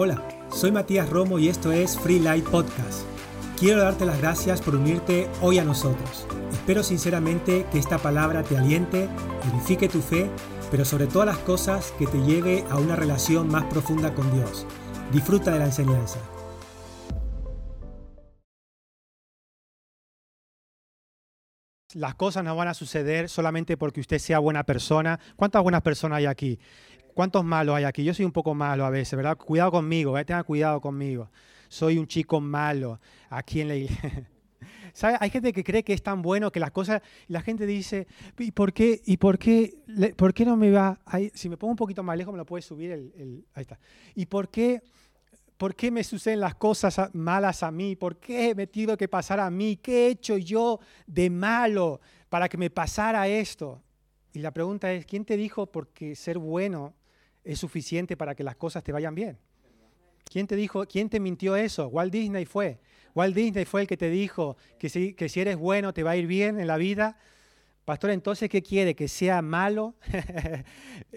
Hola, soy Matías Romo y esto es Free Light Podcast. Quiero darte las gracias por unirte hoy a nosotros. Espero sinceramente que esta palabra te aliente, edifique tu fe, pero sobre todas las cosas que te lleve a una relación más profunda con Dios. Disfruta de la enseñanza. Las cosas no van a suceder solamente porque usted sea buena persona. ¿Cuántas buenas personas hay aquí? ¿Cuántos malos hay aquí? Yo soy un poco malo a veces, ¿verdad? Cuidado conmigo, ¿eh? tenga cuidado conmigo. Soy un chico malo aquí en la iglesia. ¿Sabe? Hay gente que cree que es tan bueno que las cosas, la gente dice, ¿y por qué, y por qué, por qué no me va? Ahí, si me pongo un poquito más lejos, me lo puede subir el, ahí está. ¿Y por qué, por qué me suceden las cosas malas a mí? ¿Por qué me tengo que pasar a mí? ¿Qué he hecho yo de malo para que me pasara esto? Y la pregunta es, ¿quién te dijo porque ser bueno es suficiente para que las cosas te vayan bien. ¿Quién te dijo, quién te mintió eso? Walt Disney fue. Walt Disney fue el que te dijo que si, que si eres bueno te va a ir bien en la vida. Pastor, entonces, ¿qué quiere? ¿Que sea malo?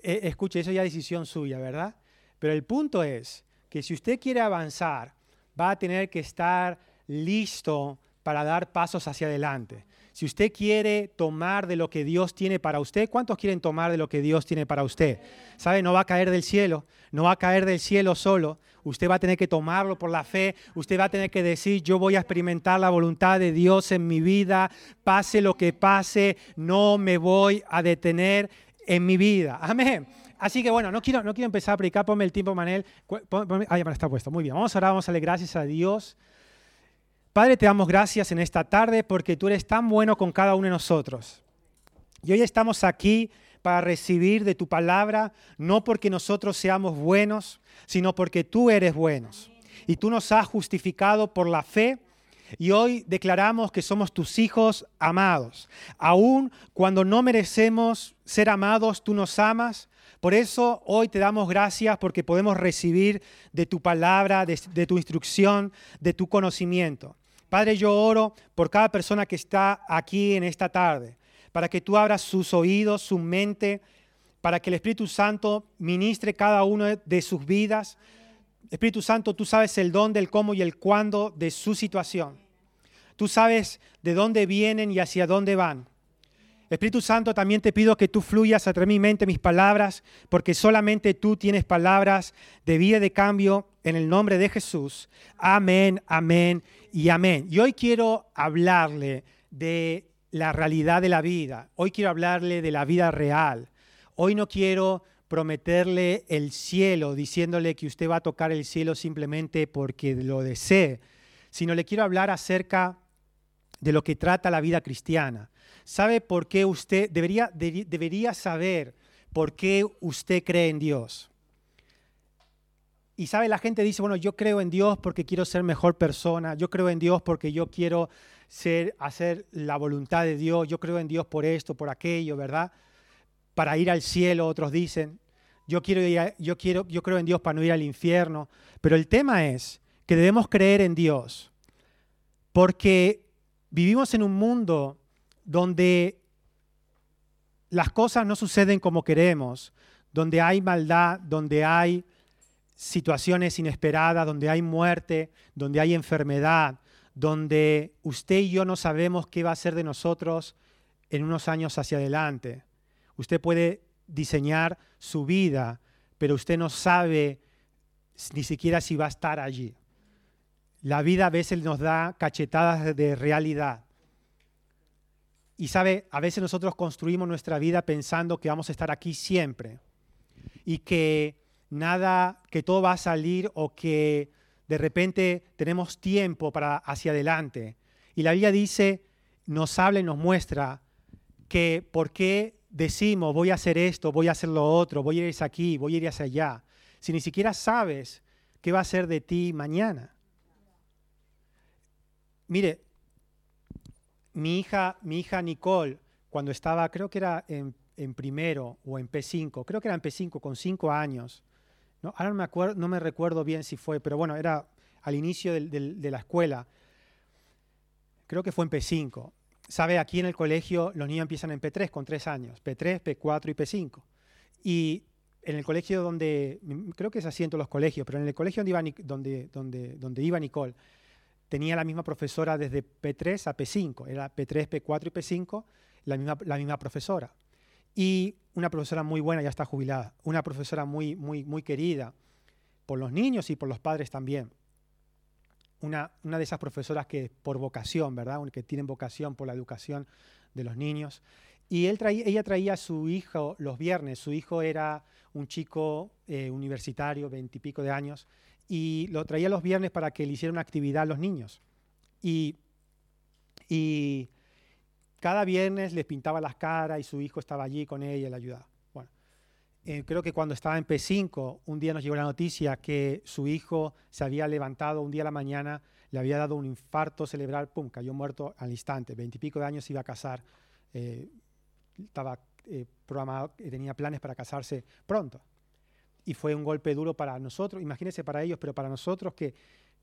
E, escuche, eso ya es decisión suya, ¿verdad? Pero el punto es que si usted quiere avanzar, va a tener que estar listo para dar pasos hacia adelante. Si usted quiere tomar de lo que Dios tiene para usted, ¿cuántos quieren tomar de lo que Dios tiene para usted? ¿Sabe? No va a caer del cielo, no va a caer del cielo solo. Usted va a tener que tomarlo por la fe. Usted va a tener que decir, yo voy a experimentar la voluntad de Dios en mi vida. Pase lo que pase, no me voy a detener en mi vida. Amén. Así que bueno, no quiero, no quiero empezar a predicar. Ponme el tiempo, Manel. Ah, ya está puesto. Muy bien. Vamos ahora, vamos a darle gracias a Dios Padre, te damos gracias en esta tarde porque tú eres tan bueno con cada uno de nosotros. Y hoy estamos aquí para recibir de tu palabra, no porque nosotros seamos buenos, sino porque tú eres buenos. Y tú nos has justificado por la fe. Y hoy declaramos que somos tus hijos amados. Aún cuando no merecemos ser amados, tú nos amas. Por eso hoy te damos gracias porque podemos recibir de tu palabra, de, tu instrucción, de tu conocimiento. Padre, yo oro por cada persona que está aquí en esta tarde, para que tú abras sus oídos, su mente, para que el Espíritu Santo ministre cada uno de sus vidas. Espíritu Santo, tú sabes el dónde, el cómo y el cuándo de su situación. Tú sabes de dónde vienen y hacia dónde van. Espíritu Santo, también te pido que tú fluyas a través de mi mente mis palabras, porque solamente tú tienes palabras de vida de cambio en el nombre de Jesús. Amén, amén y amén. Y hoy quiero hablarle de la realidad de la vida. Hoy quiero hablarle de la vida real. Hoy no quiero prometerle el cielo diciéndole que usted va a tocar el cielo simplemente porque lo desee, sino le quiero hablar acerca de lo que trata la vida cristiana. ¿Sabe por qué usted debería, debería saber por qué usted cree en Dios? Y sabe, la gente dice, bueno, yo creo en Dios porque quiero ser mejor persona, yo creo en Dios porque yo quiero ser, hacer la voluntad de Dios, yo creo en Dios por esto, por aquello, ¿verdad? Para ir al cielo, otros dicen, yo, quiero yo, quiero, yo creo en Dios para no ir al infierno. Pero el tema es que debemos creer en Dios porque vivimos en un mundo donde las cosas no suceden como queremos, donde hay maldad, donde hay situaciones inesperadas, donde hay muerte, donde hay enfermedad, donde usted y yo no sabemos qué va a ser de nosotros en unos años hacia adelante. Usted puede diseñar su vida, pero usted no sabe ni siquiera si va a estar allí. La vida a veces nos da cachetadas de realidad. Y sabe, a veces nosotros construimos nuestra vida pensando que vamos a estar aquí siempre y que nada, que todo va a salir o que de repente tenemos tiempo para hacia adelante. Y la Biblia dice, nos habla y nos muestra que por qué decimos voy a hacer esto, voy a hacer lo otro, voy a ir hacia aquí, voy a ir hacia allá, si ni siquiera sabes qué va a ser de ti mañana. Mire, mi hija, mi hija Nicole, cuando estaba, creo que era en, primero o en P5, creo que era en P5, con cinco años. ¿no? Ahora no me, acuerdo, no me recuerdo bien si fue, pero bueno, era al inicio de la escuela. Creo que fue en P5. Sabe, aquí en el colegio los niños empiezan en P3 con tres años, P3, P4 y P5. Y en el colegio donde, creo que es así en todos los colegios, pero en el colegio donde iba Nicole, tenía la misma profesora desde P3 a P5, era P3, P4 y P5, la misma, la misma profesora. Y una profesora muy buena, ya está jubilada, una profesora muy, muy, muy querida por los niños y por los padres también. Una, una de esas profesoras que por vocación, ¿verdad? Que tienen vocación por la educación de los niños. Y él traía, ella traía a su hijo los viernes. Su hijo era un chico eh, universitario, veintipico de años, y lo traía los viernes para que le hiciera una actividad a los niños. Y, y cada viernes les pintaba las caras y su hijo estaba allí con ella y le ayudaba. Bueno, eh, creo que cuando estaba en P5, un día nos llegó la noticia que su hijo se había levantado un día a la mañana, le había dado un infarto cerebral, pum, cayó muerto al instante. Veintipico de años se iba a casar. Eh, estaba eh, programado, tenía planes para casarse pronto. Y fue un golpe duro para nosotros, imagínense para ellos, pero para nosotros que,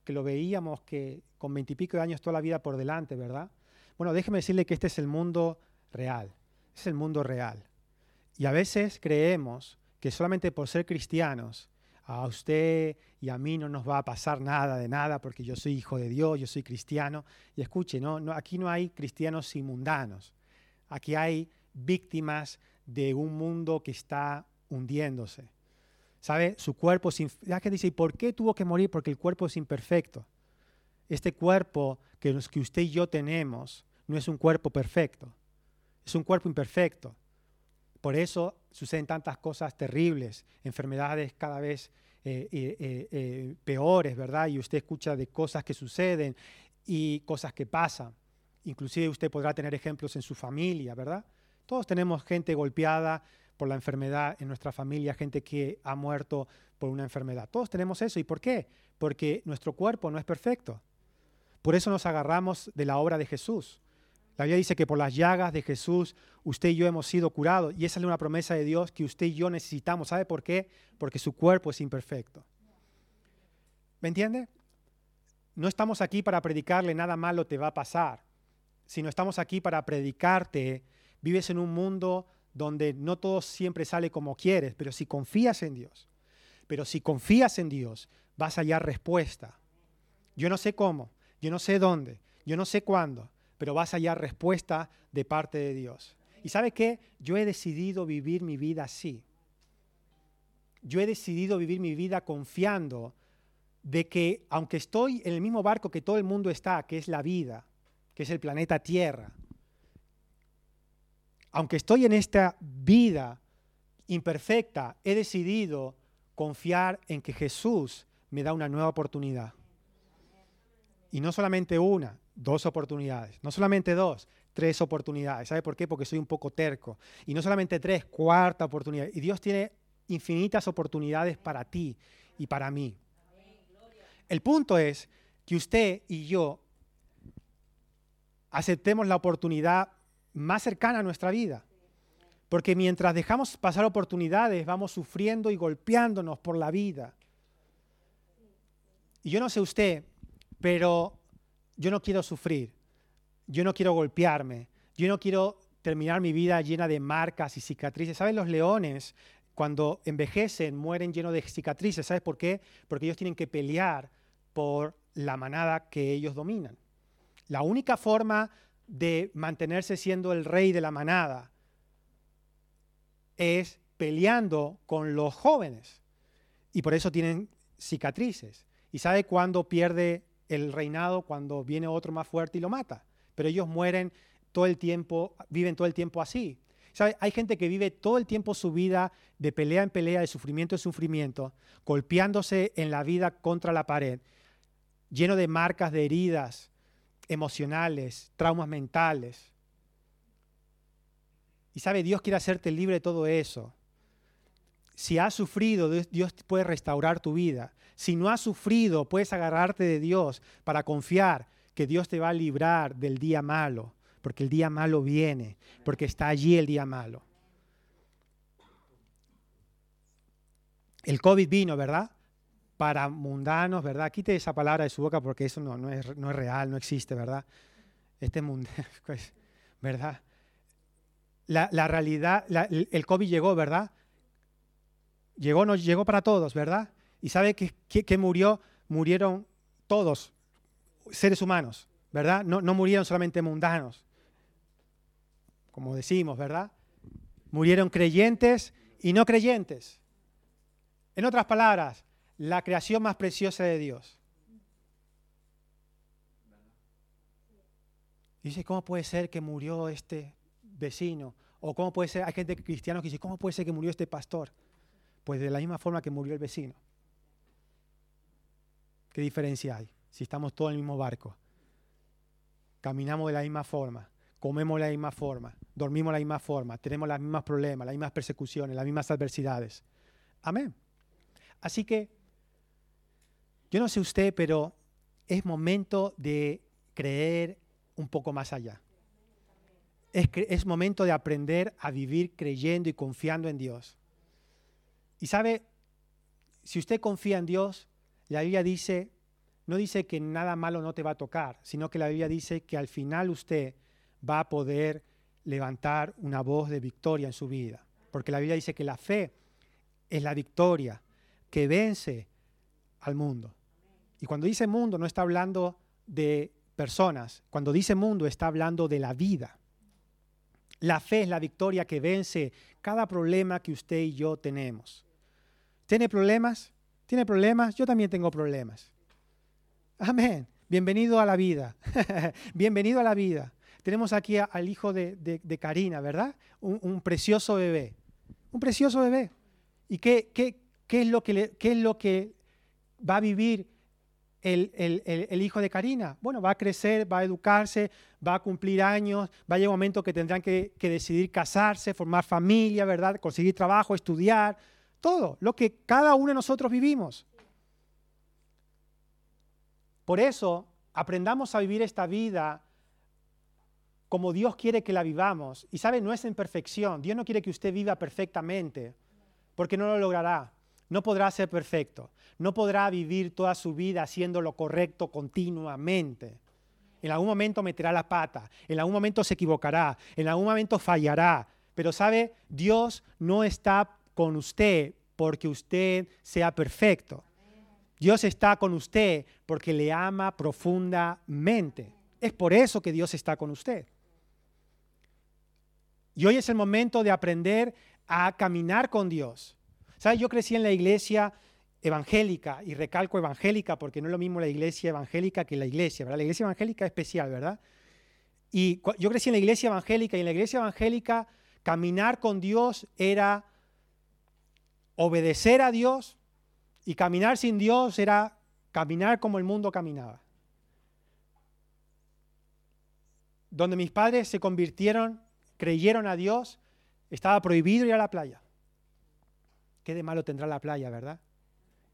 lo veíamos que con veintipico de años toda la vida por delante, ¿verdad? Bueno, déjeme decirle que este es el mundo real, es el mundo real. Y a veces creemos que solamente por ser cristianos, a usted y a mí no nos va a pasar nada de nada porque yo soy hijo de Dios, yo soy cristiano. Y escuche, no, no, aquí no hay cristianos inmundanos. Aquí hay víctimas de un mundo que está hundiéndose. ¿Sabe? Su cuerpo es ya que dice, ¿y por qué tuvo que morir? Porque el cuerpo es imperfecto. Este cuerpo que, que usted y yo tenemos no es un cuerpo perfecto, es un cuerpo imperfecto. Por eso suceden tantas cosas terribles, enfermedades cada vez eh, eh, eh, peores, ¿verdad? Y usted escucha de cosas que suceden y cosas que pasan. Inclusive usted podrá tener ejemplos en su familia, ¿verdad? Todos tenemos gente golpeada por la enfermedad en nuestra familia, gente que ha muerto por una enfermedad. Todos tenemos eso. ¿Y por qué? Porque nuestro cuerpo no es perfecto. Por eso nos agarramos de la obra de Jesús. La Biblia dice que por las llagas de Jesús usted y yo hemos sido curados. Y esa es una promesa de Dios que usted y yo necesitamos. ¿Sabe por qué? Porque su cuerpo es imperfecto. ¿Me entiende? No estamos aquí para predicarle nada malo te va a pasar, sino estamos aquí para predicarte Vives en un mundo donde no todo siempre sale como quieres, pero si confías en Dios, pero si confías en Dios, vas a hallar respuesta. Yo no sé cómo, yo no sé dónde, yo no sé cuándo, pero vas a hallar respuesta de parte de Dios. ¿Y sabe qué? Yo he decidido vivir mi vida así. Yo he decidido vivir mi vida confiando de que aunque estoy en el mismo barco que todo el mundo está, que es la vida, que es el planeta Tierra, aunque estoy en esta vida imperfecta, he decidido confiar en que Jesús me da una nueva oportunidad. Y no solamente una, dos oportunidades. No solamente dos, tres oportunidades. ¿Sabe por qué? Porque soy un poco terco. Y no solamente tres, cuarta oportunidad. Y Dios tiene infinitas oportunidades para ti y para mí. El punto es que usted y yo aceptemos la oportunidad más cercana a nuestra vida. Porque mientras dejamos pasar oportunidades, vamos sufriendo y golpeándonos por la vida. Y yo no sé usted, pero yo no quiero sufrir, yo no quiero golpearme, yo no quiero terminar mi vida llena de marcas y cicatrices. ¿Saben los leones? Cuando envejecen, mueren llenos de cicatrices. ¿Sabes por qué? Porque ellos tienen que pelear por la manada que ellos dominan. La única forma de mantenerse siendo el rey de la manada es peleando con los jóvenes. Y por eso tienen cicatrices. ¿Y sabe cuándo pierde el reinado? Cuando viene otro más fuerte y lo mata. Pero ellos mueren todo el tiempo, viven todo el tiempo así. ¿Sabe? Hay gente que vive todo el tiempo su vida de pelea en pelea, de sufrimiento en sufrimiento, golpeándose en la vida contra la pared, lleno de marcas, de heridas, emocionales, traumas mentales. Y sabe, Dios quiere hacerte libre de todo eso. Si has sufrido, Dios puede restaurar tu vida. Si no has sufrido, puedes agarrarte de Dios para confiar que Dios te va a librar del día malo, porque el día malo viene, porque está allí el día malo. El COVID vino, ¿verdad? Para mundanos, ¿verdad? Quite esa palabra de su boca porque eso no, es, real, no existe, ¿verdad? Este mundo, pues, ¿verdad? La, realidad, el COVID llegó, ¿verdad? llegó, no llegó para todos, ¿verdad? Y sabe que, que, murió, murieron todos, seres humanos, ¿verdad? No, no murieron solamente mundanos, como decimos, ¿verdad? Murieron creyentes y no creyentes. En otras palabras, la creación más preciosa de Dios. Dice, ¿cómo puede ser que murió este vecino? O cómo puede ser, hay gente cristiana que dice, ¿cómo puede ser que murió este pastor? Pues de la misma forma que murió el vecino. ¿Qué diferencia hay? Si estamos todos en el mismo barco. Caminamos de la misma forma, comemos de la misma forma, dormimos de la misma forma, tenemos los mismos problemas, las mismas persecuciones, las mismas adversidades. Amén. Así que, yo no sé usted, pero es momento de creer un poco más allá. Es, momento de aprender a vivir creyendo y confiando en Dios. Y sabe, si usted confía en Dios, la Biblia dice, no dice que nada malo no te va a tocar, sino que la Biblia dice que al final usted va a poder levantar una voz de victoria en su vida. Porque la Biblia dice que la fe es la victoria que vence al mundo. Y cuando dice mundo no está hablando de personas, cuando dice mundo está hablando de la vida. La fe es la victoria que vence cada problema que usted y yo tenemos. ¿Tiene problemas? ¿Tiene problemas? Yo también tengo problemas. Amén. Bienvenido a la vida. Bienvenido a la vida. Tenemos aquí al hijo de, Karina, ¿verdad? Un, precioso bebé. Un precioso bebé. ¿Y qué, qué, qué, es lo que qué es lo que va a vivir el, hijo de Karina? Bueno, va a crecer, va a educarse, va a cumplir años, va a llegar un momento que tendrán que, que decidir casarse, formar familia, ¿verdad? Conseguir trabajo, estudiar, todo lo que cada uno de nosotros vivimos. Por eso, aprendamos a vivir esta vida como Dios quiere que la vivamos. Y sabe, no es en perfección. Dios no quiere que usted viva perfectamente, porque no lo logrará. No podrá ser perfecto. No podrá vivir toda su vida haciendo lo correcto continuamente. En algún momento meterá la pata, en algún momento se equivocará, en algún momento fallará. Pero sabe, Dios no está con usted porque usted sea perfecto. Dios está con usted porque le ama profundamente. Es por eso que Dios está con usted. Y hoy es el momento de aprender a caminar con Dios. ¿Sabe? Yo crecí en la iglesia evangélica, y recalco evangélica porque no es lo mismo la iglesia evangélica que la iglesia, ¿verdad? La iglesia evangélica es especial, ¿verdad? Y yo crecí en la iglesia evangélica y en la iglesia evangélica caminar con Dios era obedecer a Dios y caminar sin Dios era caminar como el mundo caminaba. Donde mis padres se convirtieron, creyeron a Dios, estaba prohibido ir a la playa. ¿Qué de malo tendrá la playa, verdad?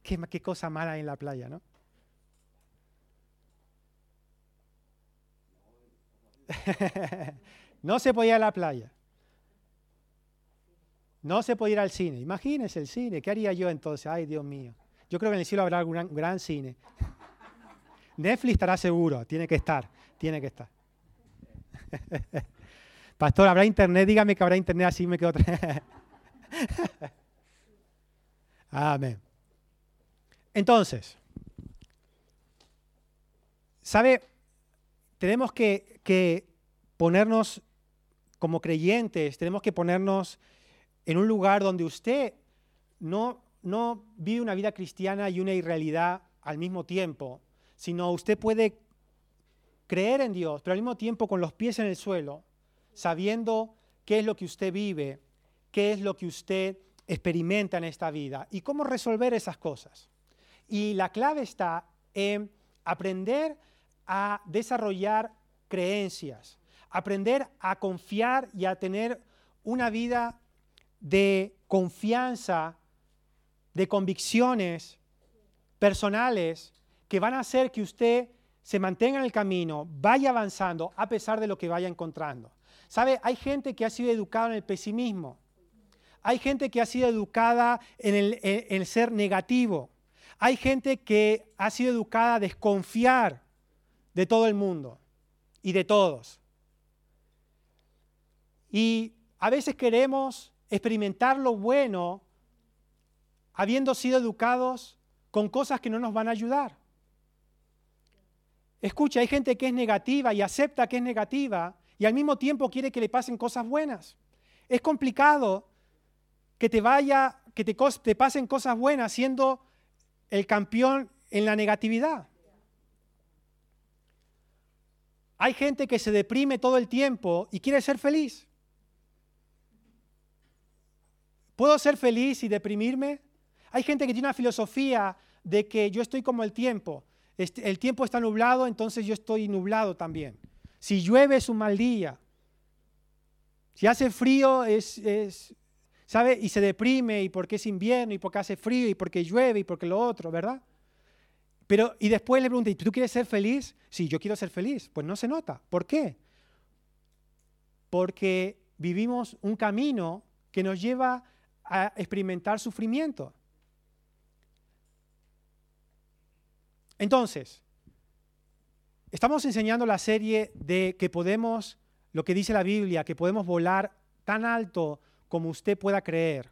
¿Qué, cosa mala hay en la playa, no? no se podía ir a la playa. No se puede ir al cine. Imagínense el cine. ¿Qué haría yo entonces? Ay, Dios mío. Yo creo que en el cielo habrá algún gran, gran cine. Netflix estará seguro. Tiene que estar. Tiene que estar. Pastor, ¿habrá internet? Dígame que habrá internet, así me quedo. Amén. Entonces, ¿sabe? Tenemos que, que, ponernos como creyentes, tenemos que ponernos en un lugar donde usted no, no vive una vida cristiana y una irrealidad al mismo tiempo, sino usted puede creer en Dios, pero al mismo tiempo con los pies en el suelo, sabiendo qué es lo que usted vive, qué es lo que usted experimenta en esta vida y cómo resolver esas cosas. Y la clave está en aprender a desarrollar creencias, aprender a confiar y a tener una vida de confianza, de convicciones personales que van a hacer que usted se mantenga en el camino, vaya avanzando a pesar de lo que vaya encontrando. ¿Sabe? Hay gente que ha sido educada en el pesimismo. Hay gente que ha sido educada en el, ser negativo. Hay gente que ha sido educada a desconfiar de todo el mundo y de todos. Y a veces queremos experimentar lo bueno habiendo sido educados con cosas que no nos van a ayudar. Escucha, hay gente que es negativa y acepta que es negativa y al mismo tiempo quiere que le pasen cosas buenas. Es complicado que te vaya, que te, pasen cosas buenas siendo el campeón en la negatividad. Hay gente que se deprime todo el tiempo y quiere ser feliz. ¿Puedo ser feliz y deprimirme? Hay gente que tiene una filosofía de que yo estoy como el tiempo. Este, el tiempo está nublado, entonces yo estoy nublado también. Si llueve es un mal día. Si hace frío es, ¿sabe? Y se deprime y porque es invierno y porque hace frío y porque llueve y porque lo otro, ¿verdad? Pero, y después le pregunté, ¿tú quieres ser feliz? Sí, yo quiero ser feliz. Pues no se nota. ¿Por qué? Porque vivimos un camino que nos lleva a experimentar sufrimiento. Entonces, estamos enseñando la serie de que podemos, lo que dice la Biblia, que podemos volar tan alto como usted pueda creer.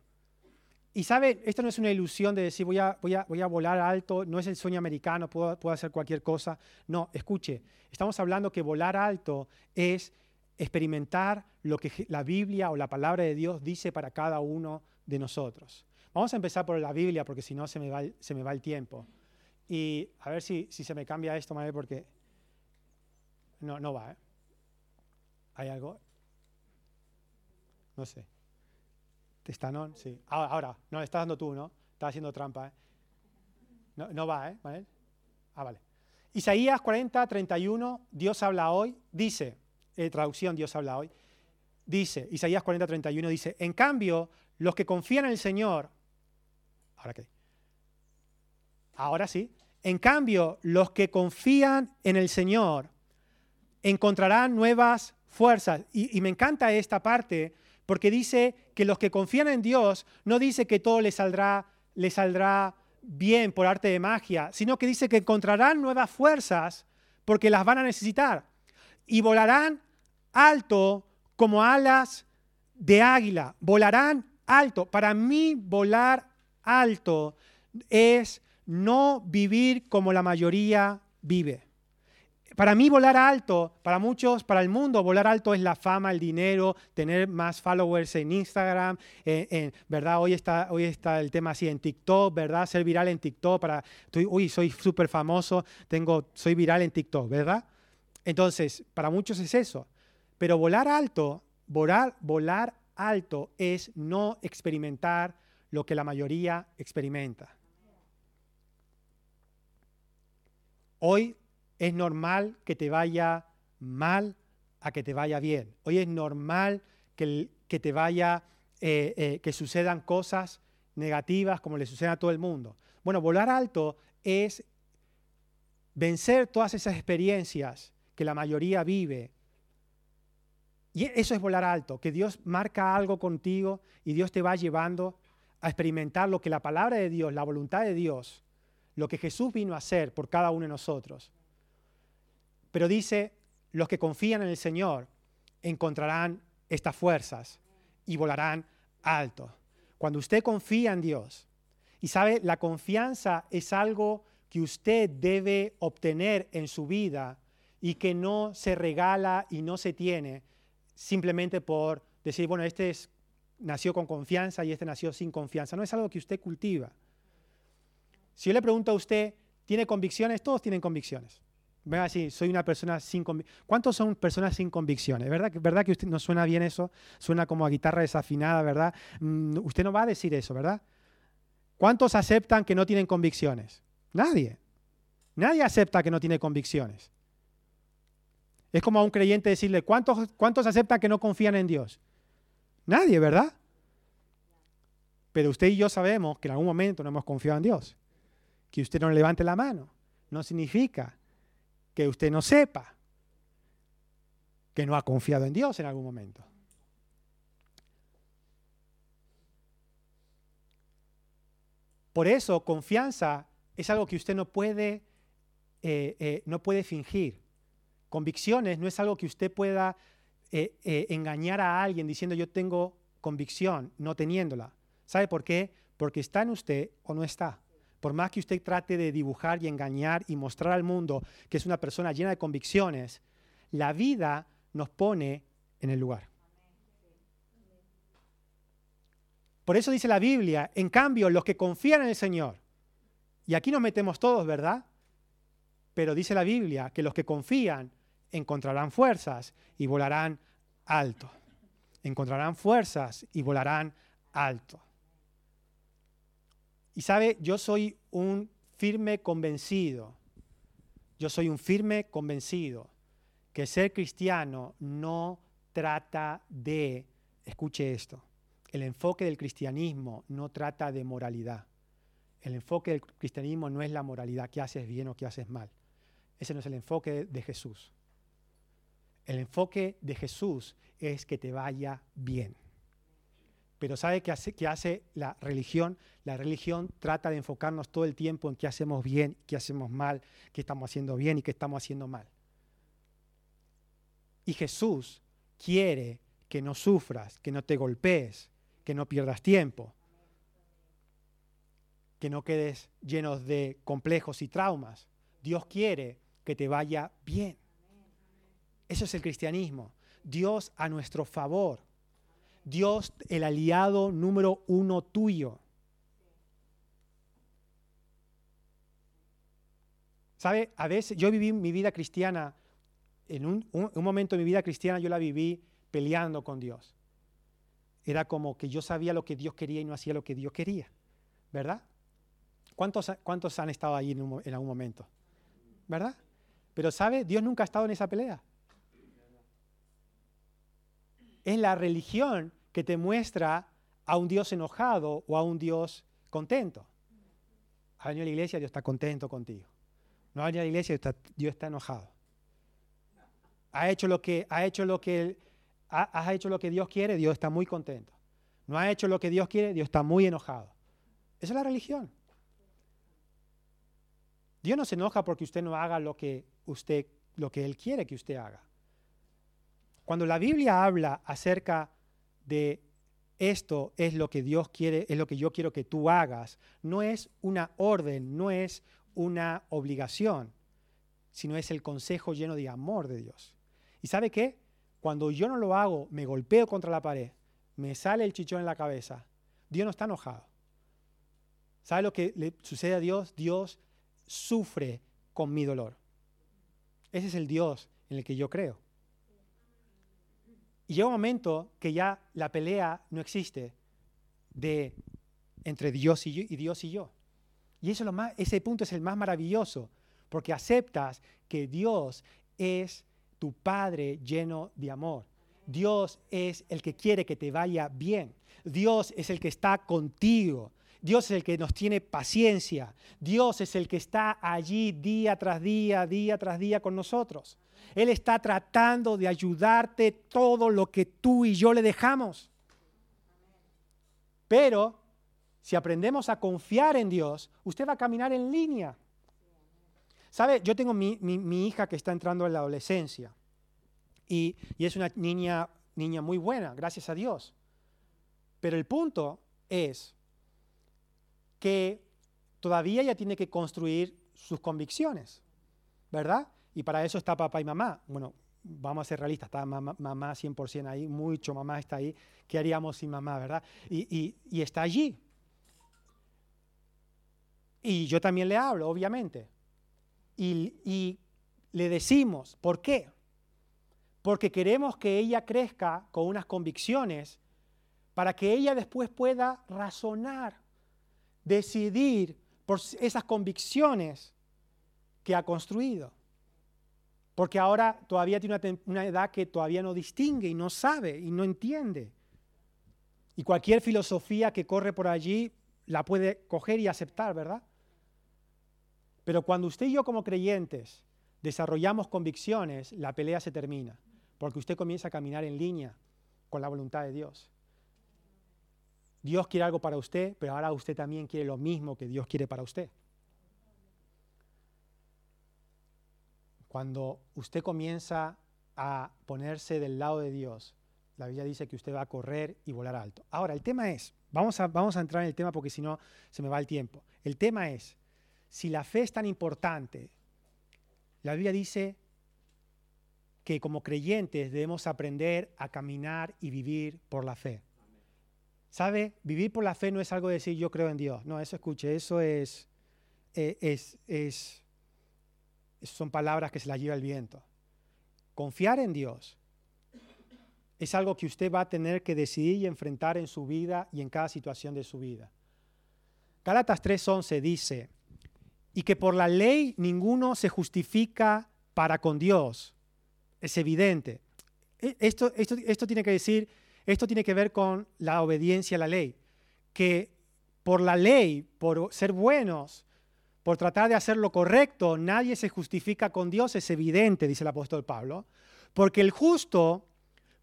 Y sabe, esto no es una ilusión de decir voy a, voy a, voy a volar alto, no es el sueño americano, puedo, puedo hacer cualquier cosa. No, escuche, estamos hablando que volar alto es experimentar lo que la Biblia o la palabra de Dios dice para cada uno de nosotros. Vamos a empezar por la Biblia porque si no se me va, se me va el tiempo. Y a ver si, si se me cambia esto, madre, porque no, no va. ¿eh? ¿Hay algo? No sé. Sí. Ahora, ahora, no, le estás dando tú, ¿no? Estás haciendo trampa. ¿eh? No, no va, ¿eh? ¿Vale? Ah, vale. Isaías 40, 31, Dios habla hoy, dice, eh, traducción Dios habla hoy, dice, Isaías 40, 31 dice, en cambio, los que confían en el Señor, ¿ahora qué? Ahora sí. En cambio, los que confían en el Señor encontrarán nuevas fuerzas. Y, me encanta esta parte porque dice que los que confían en Dios no dice que todo les saldrá, les saldrá bien por arte de magia, sino que dice que encontrarán nuevas fuerzas porque las van a necesitar. Y volarán alto como alas de águila. Volarán alto. Para mí volar alto es no vivir como la mayoría vive. Para mí volar alto, para muchos, para el mundo, volar alto es la fama, el dinero, tener más followers en Instagram, en, ¿verdad? Hoy está, hoy está el tema así en TikTok, ¿verdad? Ser viral en TikTok, para, uy, soy súper famoso, tengo, soy viral en TikTok, ¿verdad? Entonces, para muchos es eso. Pero volar alto, volar, volar alto es no experimentar lo que la mayoría experimenta. Hoy es normal que te vaya mal a que te vaya bien. Hoy es normal que, te vaya, eh, eh, que sucedan cosas negativas como le suceden a todo el mundo. Bueno, volar alto es vencer todas esas experiencias que la mayoría vive. Y eso es volar alto, que Dios marca algo contigo y Dios te va llevando a experimentar lo que la palabra de Dios, la voluntad de Dios, lo que Jesús vino a hacer por cada uno de nosotros. Pero dice, los que confían en el Señor encontrarán estas fuerzas y volarán alto. Cuando usted confía en Dios, y sabe, la confianza es algo que usted debe obtener en su vida y que no se regala y no se tiene simplemente por decir, bueno, este es, nació con confianza y este nació sin confianza. No es algo que usted cultiva. Si yo le pregunto a usted, ¿tiene convicciones? Todos tienen convicciones. Venga, sí, soy una persona sin convicciones. ¿Cuántos son personas sin convicciones? ¿Verdad, ¿Verdad que usted no suena bien eso? Suena como a guitarra desafinada, ¿verdad? Mm, usted no va a decir eso, ¿verdad? ¿Cuántos aceptan que no tienen convicciones? Nadie. Nadie acepta que no tiene convicciones. Es como a un creyente decirle, ¿cuántos, ¿cuántos aceptan que no confían en Dios? Nadie, ¿verdad? Pero usted y yo sabemos que en algún momento no hemos confiado en Dios. Que usted no levante la mano no significa que usted no sepa que no ha confiado en Dios en algún momento. Por eso, confianza es algo que usted no puede, eh, eh, no puede fingir. Convicciones no es algo que usted pueda eh, engañar a alguien diciendo yo tengo convicción, no teniéndola. ¿Sabe por qué? porque está en usted o no está. Por más que usted trate de dibujar y engañar y mostrar al mundo que es una persona llena de convicciones, la vida nos pone en el lugar. Por eso dice la Biblia, en cambio, los que confían en el Señor, y aquí nos metemos todos, ¿verdad? Pero dice la Biblia que los que confían encontrarán fuerzas y volarán alto. Encontrarán fuerzas y volarán alto. Y sabe, yo soy un firme convencido, yo soy un firme convencido que ser cristiano no trata de, escuche esto, el enfoque del cristianismo no trata de moralidad. El enfoque del cristianismo no es la moralidad, qué haces bien o qué haces mal. Ese no es el enfoque de Jesús. El enfoque de Jesús es que te vaya bien. Pero ¿sabe qué hace, hace la religión? La religión trata de enfocarnos todo el tiempo en qué hacemos bien, qué hacemos mal, qué estamos haciendo bien y qué estamos haciendo mal. Y Jesús quiere que no sufras, que no te golpees, que no pierdas tiempo, que no quedes llenos de complejos y traumas. Dios quiere que te vaya bien. Eso es el cristianismo. Dios a nuestro favor. Dios el aliado número uno tuyo. ¿Sabe? A veces yo viví mi vida cristiana, en un, un, momento de mi vida cristiana yo la viví peleando con Dios. Era como que yo sabía lo que Dios quería y no hacía lo que Dios quería. ¿Verdad? ¿Cuántos, cuántos han estado ahí en, en algún momento? ¿Verdad? Pero ¿sabe? Dios nunca ha estado en esa pelea. Es la religión que te muestra a un Dios enojado o a un Dios contento. Ha venido a la iglesia, Dios está contento contigo. No ha venido a la iglesia, Dios está, enojado. Ha hecho lo que, ha hecho lo que, has hecho lo que Dios quiere, Dios está muy contento. No ha hecho lo que Dios quiere, Dios está muy enojado. Esa es la religión. Dios no se enoja porque usted no haga lo que usted, lo que Él quiere que usted haga. Cuando la Biblia habla acerca de esto es lo que Dios quiere, es lo que yo quiero que tú hagas, no es una orden, no es una obligación, sino es el consejo lleno de amor de Dios. ¿Y sabe qué? Cuando yo no lo hago, me golpeo contra la pared, me sale el chichón en la cabeza, Dios no está enojado. ¿Sabe lo que le sucede a Dios? Dios sufre con mi dolor. Ese es el Dios en el que yo creo. Y llega un momento que ya la pelea no existe de entre Dios y, yo, y Dios y yo. Y eso lo más, ese punto es el más maravilloso, porque aceptas que Dios es tu Padre lleno de amor. Dios es el que quiere que te vaya bien. Dios es el que está contigo. Dios es el que nos tiene paciencia. Dios es el que está allí día tras día, día tras día con nosotros. Él está tratando de ayudarte todo lo que tú y yo le dejamos. Pero si aprendemos a confiar en Dios, usted va a caminar en línea. ¿Sabe? Yo tengo mi, hija que está entrando en la adolescencia y, y es una niña, niña muy buena, gracias a Dios. Pero el punto es que todavía ella tiene que construir sus convicciones, ¿verdad? Y para eso está papá y mamá. Bueno, vamos a ser realistas, está mamá, 100% ahí, mucho mamá está ahí. ¿Qué haríamos sin mamá, verdad? Y, está allí. Y yo también le hablo, obviamente. Y le decimos, ¿por qué? Porque queremos que ella crezca con unas convicciones para que ella después pueda razonar, decidir por esas convicciones que ha construido. Porque ahora todavía tiene una, edad que todavía no distingue y no sabe y no entiende. Y cualquier filosofía que corre por allí la puede coger y aceptar, ¿verdad? Pero cuando usted y yo como creyentes desarrollamos convicciones, la pelea se termina, porque usted comienza a caminar en línea con la voluntad de Dios. Dios quiere algo para usted, pero ahora usted también quiere lo mismo que Dios quiere para usted. Cuando usted comienza a ponerse del lado de Dios, la Biblia dice que usted va a correr y volar alto. Ahora, el tema es, vamos a, vamos a entrar en el tema porque si no se me va el tiempo. El tema es, si la fe es tan importante, la Biblia dice que como creyentes debemos aprender a caminar y vivir por la fe. ¿Sabe? Vivir por la fe no es algo de decir yo creo en Dios. No, eso escuche, eso es, eh, es, son palabras que se las lleva el viento. Confiar en Dios es algo que usted va a tener que decidir y enfrentar en su vida y en cada situación de su vida. Gálatas 3:11 dice, y que por la ley ninguno se justifica para con Dios. Es evidente. E, esto, esto, esto tiene que decir, esto tiene que ver con la obediencia a la ley. Que por la ley, por ser buenos, por tratar de hacer lo correcto, nadie se justifica con Dios, es evidente, dice el apóstol Pablo, porque el justo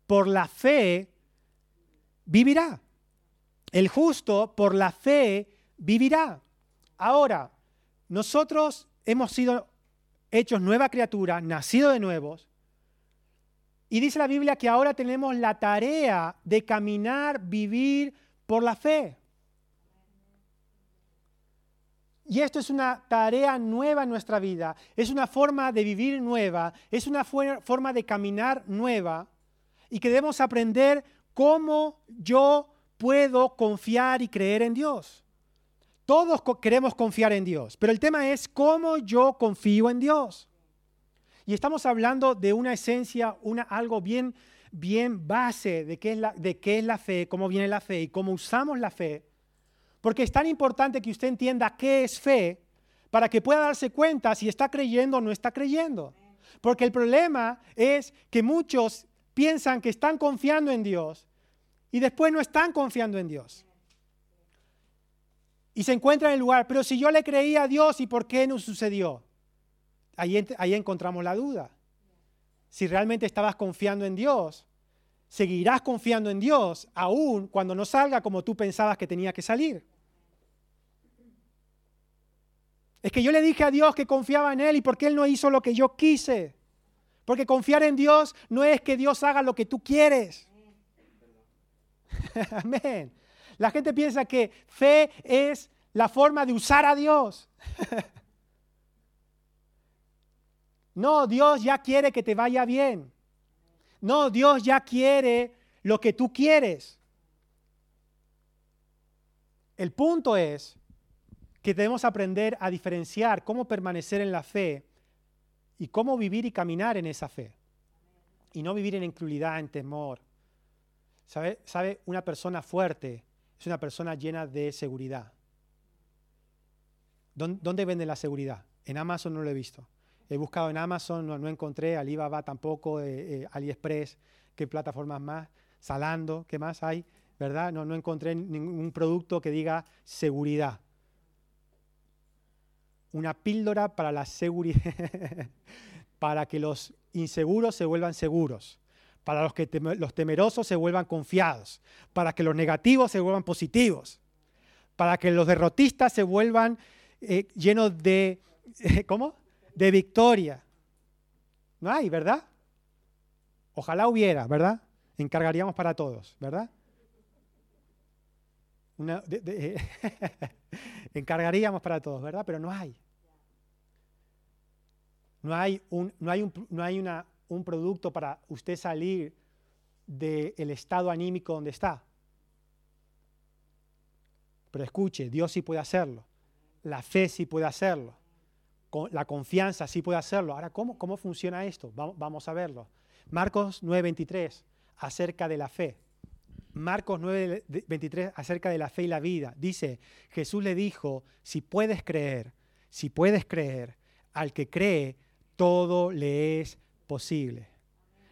por la fe vivirá. El justo por la fe vivirá. Ahora, nosotros hemos sido hechos nueva criatura, nacido de nuevos, y dice la Biblia que ahora tenemos la tarea de caminar, vivir por la fe. Y esto es una tarea nueva en nuestra vida, es una forma de vivir nueva, es una forma de caminar nueva y que debemos aprender cómo yo puedo confiar y creer en Dios. Todos queremos confiar en Dios, pero el tema es cómo yo confío en Dios. Y estamos hablando de una esencia, algo bien, bien base de qué, es la, de qué es la fe, cómo viene la fe y cómo usamos la fe. Porque es tan importante que usted entienda qué es fe para que pueda darse cuenta si está creyendo o no está creyendo. Porque el problema es que muchos piensan que están confiando en Dios y después no están confiando en Dios. Y se encuentran en el lugar, pero si yo le creía a Dios, ¿y por qué no sucedió? Ahí, ahí encontramos la duda. Si realmente estabas confiando en Dios, seguirás confiando en Dios aún cuando no salga como tú pensabas que tenía que salir. Es que yo le dije a Dios que confiaba en Él y porque Él no hizo lo que yo quise. Porque confiar en Dios no es que Dios haga lo que tú quieres. Amén. La gente piensa que fe es la forma de usar a Dios. no, Dios ya quiere que te vaya bien. No, Dios ya quiere lo que tú quieres. El punto es que debemos aprender a diferenciar cómo permanecer en la fe y cómo vivir y caminar en esa fe. Y no vivir en incredulidad, en temor. ¿Sabe? ¿Sabe? Una persona fuerte es una persona llena de seguridad. ¿Dónde venden la seguridad? En Amazon no lo he visto. He buscado en Amazon, no, encontré, Alibaba tampoco, eh, eh, AliExpress, qué plataformas más, Salando, ¿qué más hay? ¿Verdad? No, no encontré ningún producto que diga seguridad una píldora para la seguridad, para que los inseguros se vuelvan seguros, para los que los temerosos se vuelvan confiados, para que los negativos se vuelvan positivos, para que los derrotistas se vuelvan eh, llenos de, ¿cómo? De victoria. No hay, ¿verdad? Ojalá hubiera, ¿verdad? Encargaríamos para todos, ¿verdad? encargaríamos para todos, ¿verdad? Pero no hay. No hay un, no hay un, no hay una, un producto para usted salir del estado anímico donde está. Pero escuche, Dios sí puede hacerlo. La fe sí puede hacerlo. La confianza sí puede hacerlo. Ahora, ¿cómo, cómo funciona esto? Vamos a verlo. Marcos 9:23, acerca de la fe. Marcos 9, 23, acerca de la fe y la vida. Dice, Jesús le dijo, si puedes creer, si puedes creer, al que cree, todo le es posible.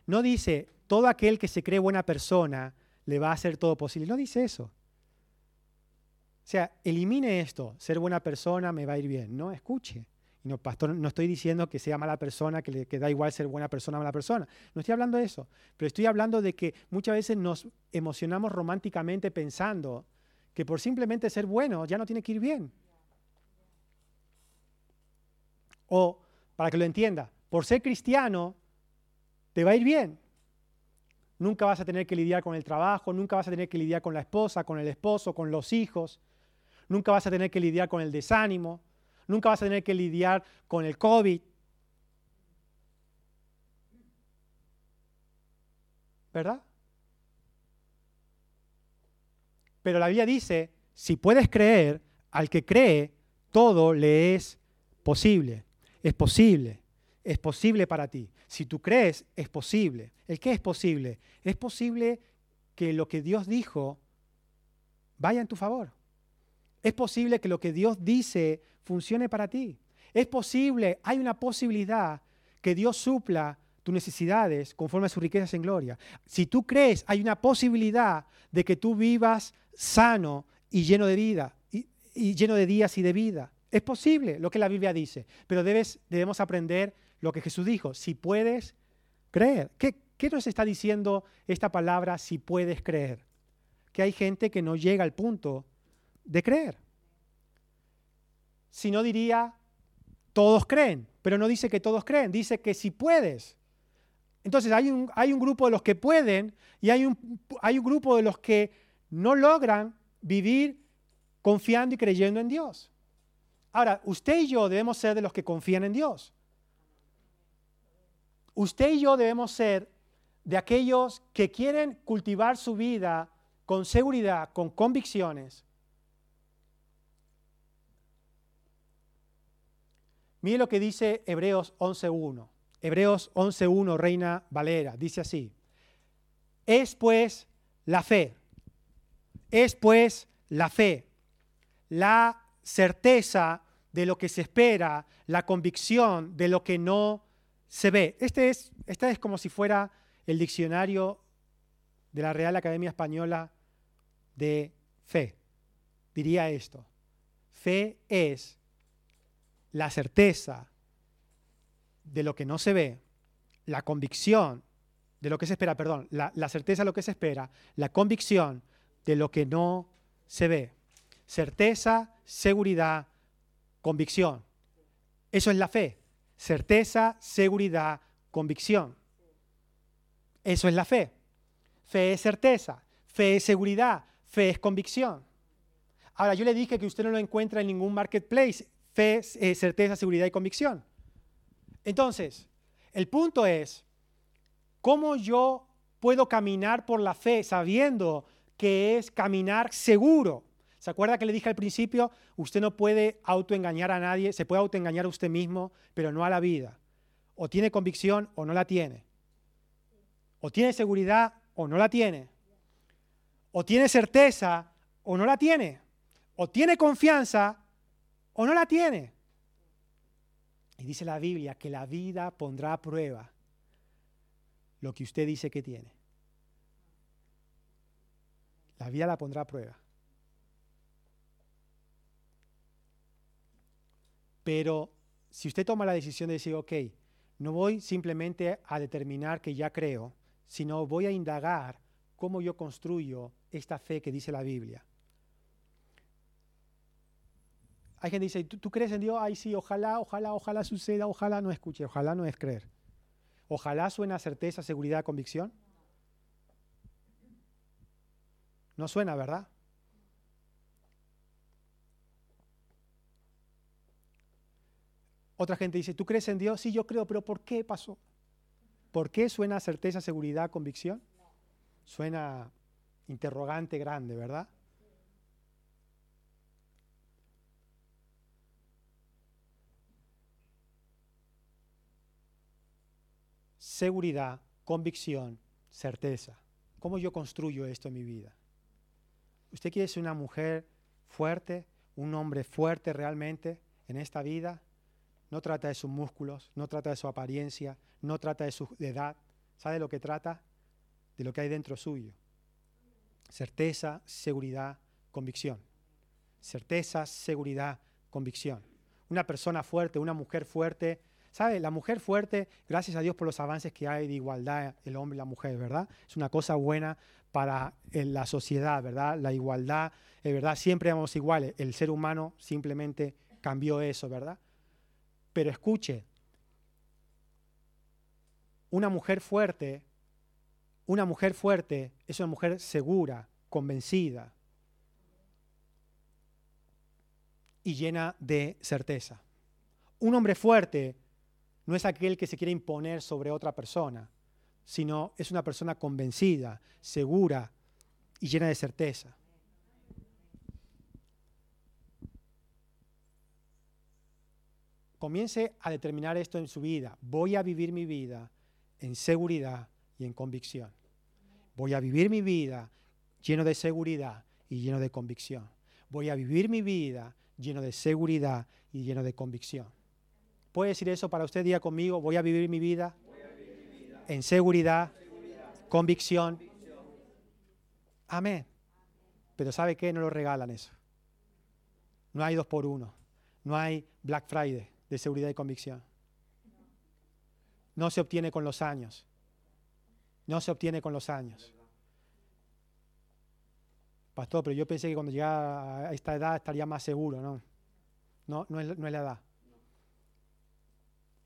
No dice, todo aquel que se cree buena persona le va a hacer todo posible. No dice eso. O sea, elimine esto, ser buena persona me va a ir bien. No, escuche. No, pastor, no estoy diciendo que sea mala persona, que le que da igual ser buena persona o mala persona. No estoy hablando de eso. Pero estoy hablando de que muchas veces nos emocionamos románticamente pensando que por simplemente ser bueno ya no tiene que ir bien. O, para que lo entienda, por ser cristiano te va a ir bien. nunca vas a tener que lidiar con el trabajo, nunca vas a tener que lidiar con la esposa, con el esposo, con los hijos, nunca vas a tener que lidiar con el desánimo, nunca vas a tener que lidiar con el COVID. ¿Verdad? Pero la Biblia dice, si puedes creer, al que cree, todo le es posible. Es posible. Es posible para ti. Si tú crees, es posible. ¿El qué es posible? Es posible que lo que Dios dijo vaya en tu favor. Es posible que lo que Dios dice funcione para ti. Es posible, hay una posibilidad que Dios supla tus necesidades conforme a sus riquezas en gloria. Si tú crees, hay una posibilidad de que tú vivas sano y lleno de vida, y, lleno de días y de vida. Es posible lo que la Biblia dice, pero debes, debemos aprender lo que Jesús dijo, si puedes creer. ¿Qué, ¿Qué nos está diciendo esta palabra si puedes creer? Que hay gente que no llega al punto de creer. Si no diría, todos creen, pero no dice que todos creen, dice que si puedes. Entonces hay un, hay un grupo de los que pueden y hay un, hay un grupo de los que no logran vivir confiando y creyendo en Dios. Ahora, usted y yo debemos ser de los que confían en Dios. Usted y yo debemos ser de aquellos que quieren cultivar su vida con seguridad, con convicciones. Mire lo que dice Hebreos 11.1. Hebreos 11.1, Reina Valera, dice así. Es pues la fe, es pues la fe, la certeza de lo que se espera, la convicción de lo que no se ve. Este es, esta es como si fuera el diccionario de la Real Academia Española de fe. Diría esto, fe es la certeza de lo que no se ve, la convicción de lo que se espera, perdón, la, certeza de lo que se espera, la convicción de lo que no se ve. Certeza, seguridad, convicción. Eso es la fe. Certeza, seguridad, convicción. Eso es la fe. Fe es certeza, fe es seguridad, fe es convicción. Ahora, yo le dije que usted no lo encuentra en ningún marketplace. Fe eh, certeza, seguridad y convicción. Entonces, el punto es, ¿cómo yo puedo caminar por la fe sabiendo que es caminar seguro? ¿Se acuerda que le dije al principio? Usted no puede autoengañar a nadie, se puede autoengañar a usted mismo, pero no a la vida. O tiene convicción o no la tiene. O tiene seguridad o no la tiene. O tiene certeza o no la tiene. O tiene confianza o no la tiene. Y dice la Biblia que la vida pondrá a prueba lo que usted dice que tiene. La vida la pondrá a prueba. Pero si usted toma la decisión de decir, ok, no voy simplemente a determinar que ya creo, sino voy a indagar cómo yo construyo esta fe que dice la Biblia. Hay gente que dice, ¿tú, crees en Dios? Ay, sí, ojalá, ojalá, ojalá suceda, ojalá no escuche, ojalá no es creer. Ojalá suena certeza, seguridad, convicción. No suena, ¿verdad? Otra gente dice, ¿tú crees en Dios? Sí, yo creo, pero ¿por qué pasó? ¿Por qué suena certeza, seguridad, convicción? Suena interrogante grande, ¿verdad? Seguridad, convicción, certeza. ¿Cómo yo construyo esto en mi vida? ¿Usted quiere ser una mujer fuerte, un hombre fuerte realmente en esta vida? No trata de sus músculos, no trata de su apariencia, no trata de su edad. ¿Sabe lo que trata? De lo que hay dentro suyo. Certeza, seguridad, convicción. Certeza, seguridad, convicción. Una persona fuerte, una mujer fuerte, ¿Sabe? La mujer fuerte, gracias a Dios por los avances que hay de igualdad, el hombre y la mujer, ¿verdad? Es una cosa buena para eh, la sociedad, ¿verdad? La igualdad, es ¿verdad? Siempre éramos iguales. El ser humano simplemente cambió eso, ¿verdad? Pero escuche, una mujer fuerte Una mujer fuerte es una mujer segura, convencida y llena de certeza. Un hombre fuerte no es aquel que se quiere imponer sobre otra persona, sino es una persona convencida, segura y llena de certeza. Comience a determinar esto en su vida. Voy a vivir mi vida en seguridad y en convicción. Voy a vivir mi vida lleno de seguridad y lleno de convicción. Voy a vivir mi vida lleno de seguridad y lleno de convicción. ¿Puede decir eso para usted día conmigo? Voy a vivir mi vida, en seguridad, convicción. Amén. Pero ¿sabe qué? No lo regalan eso. No hay dos por uno. No hay Black Friday de seguridad y convicción. No se obtiene con los años. No se obtiene con los años. Pastor, pero yo pensé que cuando llegara a esta edad estaría más seguro, ¿no? No, no es, no es la edad.